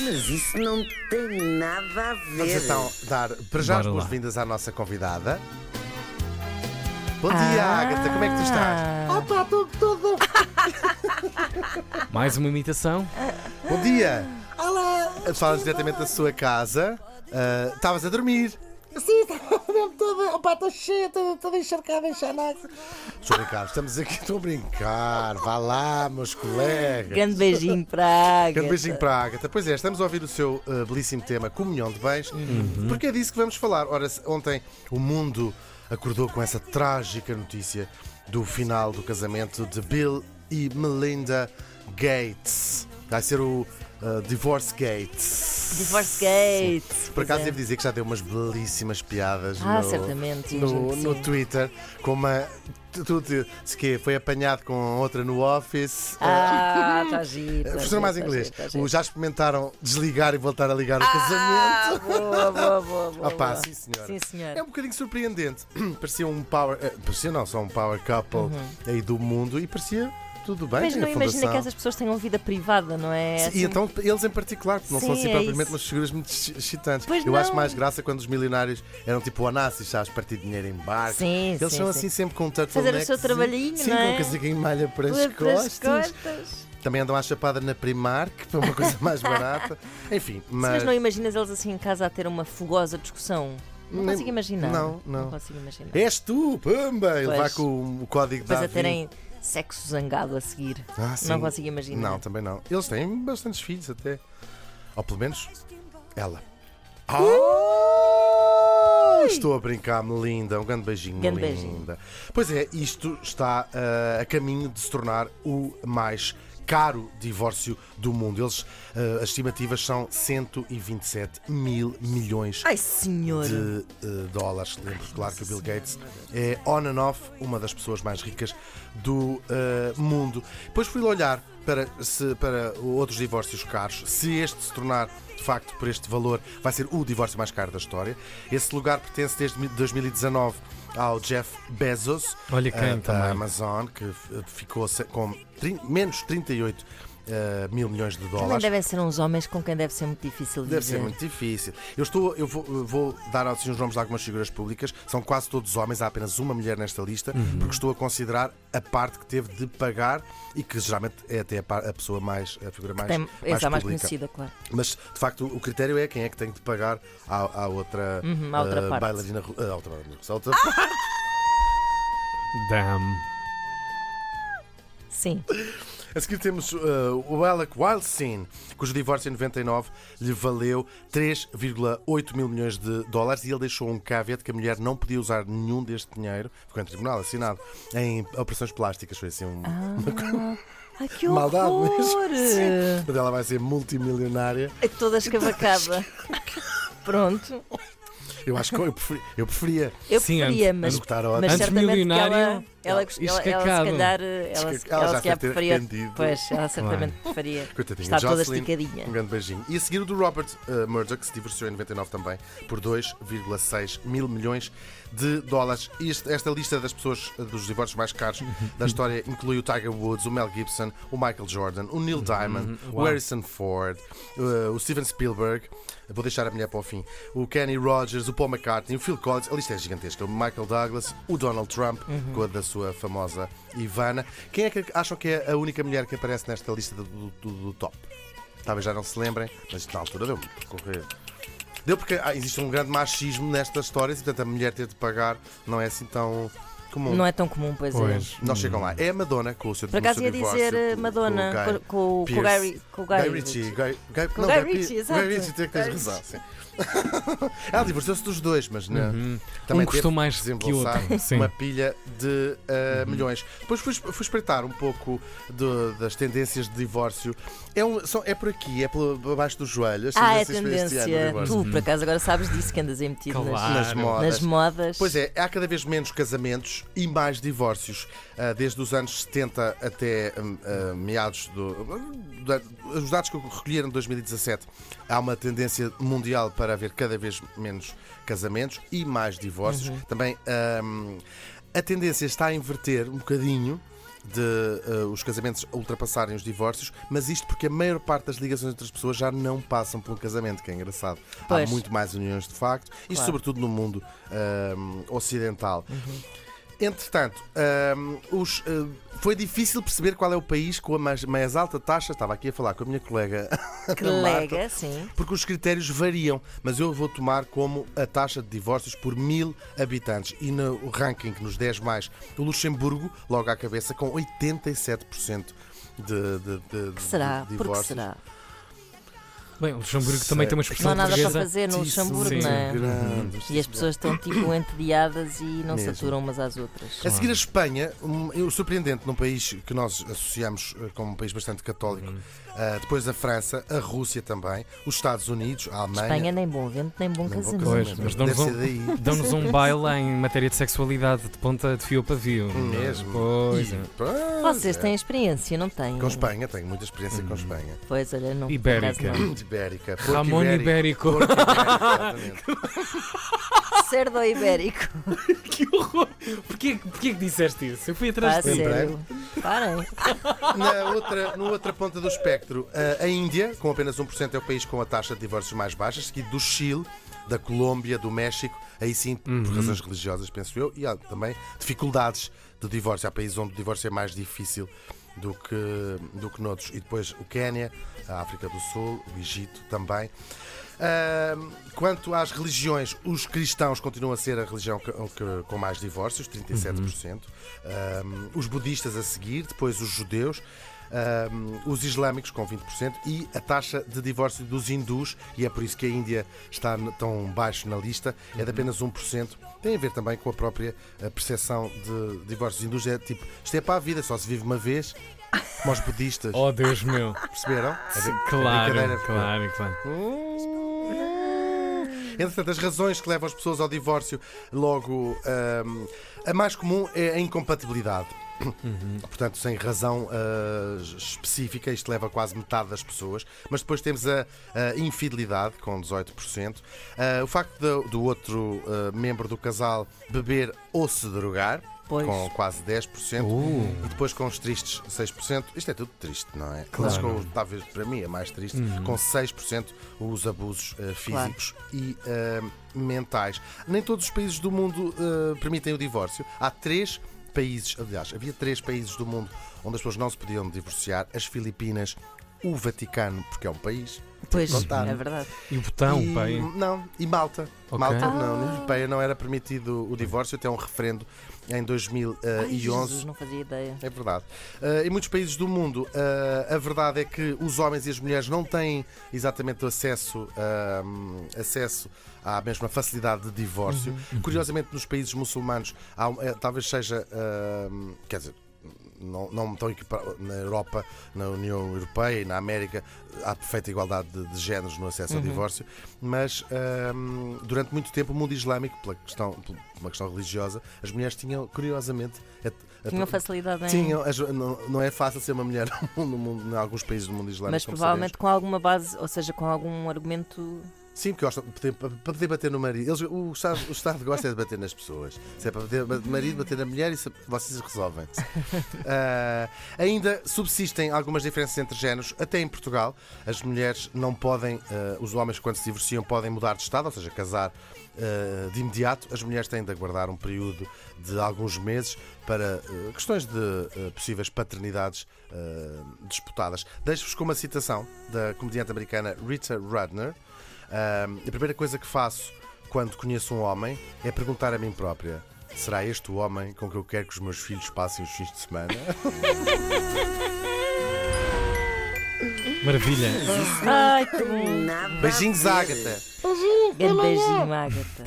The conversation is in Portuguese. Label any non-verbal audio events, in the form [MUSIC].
Mas isso não tem nada a Vamos ver. então dar para já as Bora lá. boas-vindas à nossa convidada. Bom dia, Agatha, como é que tu estás? Opa, estou todo. [LAUGHS] Mais uma imitação? Bom dia! Olá! Falas diretamente da sua casa. Ah, Estavas a dormir. Sim, estava mesmo toda. Opa, estou cheia, toda, toda encharcada em xanax. Estou a brincar, estamos aqui, [LAUGHS] estou a brincar. Vá lá, meus colegas. Grande beijinho para a Agatha. Grande beijinho para a Agatha. Pois é, estamos a ouvir o seu uh, belíssimo tema Comunhão de Bens, porque é disso que vamos falar. Ora, ontem o mundo acordou com essa trágica notícia do final do casamento de Bill e Melinda Gates. Vai ser o uh, Divorce Gates. Divorce Gate. Por acaso é. devo dizer que já deu umas belíssimas piadas Ah, no, certamente, no, no. Twitter, com uma. Tu, tu, tu, se que foi apanhado com outra no office. Ah, está giro. tá Professor giro, mais tá inglês. giro, tá giro. O já experimentaram desligar e voltar a ligar o Ah, casamento? boa, boa, boa, boa. [LAUGHS] Opa, boa. sim, senhora. Sim, senhora. É um bocadinho surpreendente. [CLEARS THROAT] parecia um power. eh, parecia não, só um power couple aí do mundo e parecia tudo bem. Mas não imagina que essas pessoas tenham vida privada, não é? Sim, Assim, E então eles em particular, porque não são Sim, assim é propriamente isso. umas figuras muito exci- excitantes. Pois Eu acho não. mais graça quando os milionários eram tipo onassis, sabes, partir dinheiro em barco. Sim, Eles sim, são sim. assim sempre com um. Fazer o seu trabalhinho, Sim, não com é? um casaquinho de malha para as costas. costas. Também andam à chapada na Primark, para uma coisa mais barata. [LAUGHS] Enfim, Mas mas. não imaginas eles assim em casa a ter uma fogosa discussão? Não consigo imaginar. não, não. consigo imaginar. És tu, pumba! Ele Pois. vai com o código Depois da a terem sexo zangado a seguir. Ah. Não consigo imaginar. Não, também não. Eles têm bastantes filhos até. Ou pelo menos ela. Ah! Estou a brincar, Melinda. Um grande beijinho, Grande Melinda. Pois é, isto está ah, a caminho de se tornar o mais caro divórcio do mundo. Eles, ah, as estimativas são 127 mil milhões Ai, de eh, dólares. Lembro, claro, que o Bill Gates é on and off uma das pessoas mais ricas do eh, mundo. Depois fui olhar para, se, para outros divórcios caros, se este se tornar de facto por este valor, vai ser o divórcio mais caro da história. Esse lugar pertence desde 2019 ao Jeff Bezos, Olha quem eh, da. Amazon, que ficou com trin- menos 38 eh, mil milhões de Também dólares. devem ser uns homens com quem deve ser muito difícil viver. Deve ser muito difícil. Eu, estou, eu vou, vou dar assim, os nomes de algumas figuras públicas. São quase todos homens, há apenas uma mulher nesta lista, Uhum. porque estou a considerar a parte que teve de pagar e que geralmente é até a, pessoa mais, a figura mais, Tem, mais, é mais conhecida, claro. Mas de facto o critério é quem é que tem de pagar à, à outra, Uhum, à outra eh, parte. bailarina. eh, à outra bailarina russa, à outra Damn. Sim. [LAUGHS] A seguir temos uh, o Alec Wildstein, cujo divórcio em 99 lhe valeu 3,8 mil milhões de dólares e ele deixou um caveat que a mulher não podia usar nenhum deste dinheiro, ficou em tribunal assinado, em operações plásticas. Foi assim um, uma [LAUGHS] coisa. Ai, que Maldade horror! [LAUGHS] mesmo. Mas ela vai ser multimilionária. É toda escavacada. [LAUGHS] Pronto. Eu acho que eu preferia. Eu preferia Eu Sim, preferia, mas, mas. Antes certamente que milionário ela, ela, ela, ela, se calhar, ela, se- Ela se calhar preferia. Pois, ela certamente preferia. Coitadinha, Está toda Jocelyn, esticadinha. Um grande beijinho. E a seguir o do Robert uh, Murdoch, que se divorciou em 99 também, por 2,6 mil milhões de dólares. E este- esta lista das pessoas, uh, dos divórcios mais caros [LAUGHS] da história, inclui o Tiger Woods, o Mel Gibson, o Michael Jordan, o Neil Diamond, o Uau. Harrison Ford, uh, o Steven Spielberg. Vou deixar a mulher para o fim. O Kenny Rogers, o Paul McCartney, o Phil Collins. A lista é gigantesca. O Michael Douglas, o Donald Trump, com a da sua famosa Ivana. Quem é que acham que é a única mulher que aparece nesta lista do, do- do- top? Talvez já não se lembrem, mas na altura deu-me por correr. Deu porque ah, existe um grande machismo nestas histórias e, portanto, a mulher ter de pagar não é assim tão comum. Não é tão comum, pois, é. Pois. Não chegam lá. É a Madonna com o seu Por acaso ia dizer eh, com- Madonna com com, com, o- Pearce. Guy, com o Guy Guy Ritchie. Guy, Guy, Com não, Guy Ritchie, exato. Guy Ritchie, tem que ter Guy razão. Sim. Ela divorciou-se dos dois, mas não. Uhum. Também um custou mais de que outro. [LAUGHS] Sim. uma pilha de uh, milhões. Depois fui, fui espreitar um pouco de- das tendências de divórcio. É, um, são- é por aqui, é pelo, abaixo do joelho. as Ah, é ano tendência. divórcio. Tu, por acaso, agora sabes disso que andas aí metido nas, Claro. Nas modas. nas modas. Pois é, há cada vez menos casamentos e mais divórcios. Ah, desde os anos 70 até ah, meados do. da- Os dados que eu recolheram de 2017, há uma tendência mundial para haver cada vez menos casamentos e mais divórcios. Também hum, a tendência está a inverter um bocadinho. de eh, os casamentos ultrapassarem os divórcios, mas isto porque a maior parte das ligações entre as pessoas já não passam por um casamento, que é engraçado. Pois. Há muito mais uniões de facto, Claro. sobretudo no mundo ahm, ocidental. Entretanto, ahm, os, ah, foi difícil perceber qual é o país com a mais, mais alta taxa. Estava aqui a falar com a minha colega Que [LAUGHS] Marta, sim. porque os critérios variam, mas eu vou tomar como a taxa de divórcios por mil habitantes. E no ranking, nos 10 mais, o Luxemburgo, logo à cabeça, com 87% de, de, de, Que será? que divórcios. será? Bem, o Luxemburgo também tem uma Não há expressão nada para fazer no Luxemburgo, não é? Grande. E as pessoas estão tipo entediadas e não se Mesmo. aturam umas às outras. A seguir a Espanha, um, o surpreendente num país que nós associamos eh, como um país bastante católico, Eh, depois a França, a Rússia também, os Estados Unidos, a Alemanha. Espanha nem bom vento, nem bom Nem bom casamento. Pois, mas dão-nos um-. [LAUGHS] Dão-nos um baile em matéria de sexualidade de ponta de fio a pavio. Mesmo. Pois E- é. pois Vocês é. têm experiência, não têm? Com Espanha, tenho muita experiência Hum. com Espanha. Pois, olha, não. Ibérica. não. Ibérica. Ramon Ibérico. Porco ibérico, [LAUGHS] exatamente. Cerdo ibérico. [LAUGHS] que horror! Porquê, porquê que disseste isso? Eu fui atrás Ah, de sério. Parem. [LAUGHS] Na outra, na outra ponta do espectro, a- Índia, com apenas 1%, é o país com a taxa de divórcios mais baixa, seguido do Chile, da Colômbia, do México, aí sim por Uhum. razões religiosas, penso eu, e há também dificuldades do divórcio. Há países onde o divórcio é mais difícil do que, do que noutros. E depois o Quénia, a África do Sul, o Egito também. Ahm, quanto às religiões, os cristãos continuam a ser a religião que- que- com mais divórcios, 37%. Ahm, os budistas a seguir, depois os judeus. Ahm, os islâmicos com 20% e a taxa de divórcio dos hindus, e é por isso que a Índia está tão baixo na lista, é de apenas 1%. Tem a ver também com a própria percepção de divórcios hindus. É tipo, isto é para a vida, só se vive uma vez, como os budistas. Oh Deus meu. Perceberam? A Claro, brincadeira- claro, claro. Entretanto, as razões que levam as pessoas ao divórcio, logo, ahm, a mais comum é a incompatibilidade. Portanto, sem razão ah, específica, isto leva quase metade das pessoas. Mas depois temos a, a infidelidade, com 18%. Ah, o facto do, do outro ah, membro do casal beber ou se drogar, Pois. com quase 10%. Uh. E depois com os tristes 6%. Isto é tudo triste, não é? Claro. Mas com, talvez para mim é mais triste. Com 6% os abusos eh, físicos e eh, mentais. Nem todos os países do mundo permitem o divórcio. Há três países, aliás, havia três países do mundo onde as pessoas não se podiam divorciar: as Filipinas, o Vaticano, porque é um país. Pois, contar. é verdade. E o botão, e, pai. Não, e Malta. Ok. Malta, Ah. na União Europeia, não era permitido o divórcio, até um referendo em Ai, 2011. Jesus, não fazia ideia. É verdade. Uh, em muitos países do mundo, uh, a verdade é que os homens e as mulheres não têm exatamente o acesso, um, acesso à mesma facilidade de divórcio. Curiosamente, nos países muçulmanos, há, eh, talvez seja. quer dizer. Não, não estão na Europa, na União Europeia e na América há perfeita igualdade de, de géneros no acesso ao divórcio, mas um, durante muito tempo o mundo islâmico, pela questão, por uma questão religiosa, as mulheres tinham, curiosamente, a- a- Tinham facilidade em. Tinham, não, não é fácil ser uma mulher [LAUGHS] no mundo, em alguns países do mundo islâmico. Mas provavelmente com alguma base, ou seja, com algum argumento. Sim, porque gostam para poder bater no marido. Eles, o, Estado, o Estado gosta é de bater nas pessoas. Se é para bater no marido, bater na mulher, isso vocês resolvem. [LAUGHS] Ah, ainda subsistem algumas diferenças entre géneros, até em Portugal. As mulheres não podem, ah, os homens, quando se divorciam, podem mudar de Estado, ou seja, casar ah, de imediato. As mulheres têm de aguardar um período de alguns meses para questões de possíveis paternidades disputadas. Deixo-vos com uma citação da comediante americana Rita Rudner. Ah, a primeira coisa que faço quando conheço um homem é perguntar a mim própria: será este o homem com que eu quero que os meus filhos passem os fins de semana? [LAUGHS] Maravilha. Ai, que bom! Beijinhos! Grande beijinho, Agatha.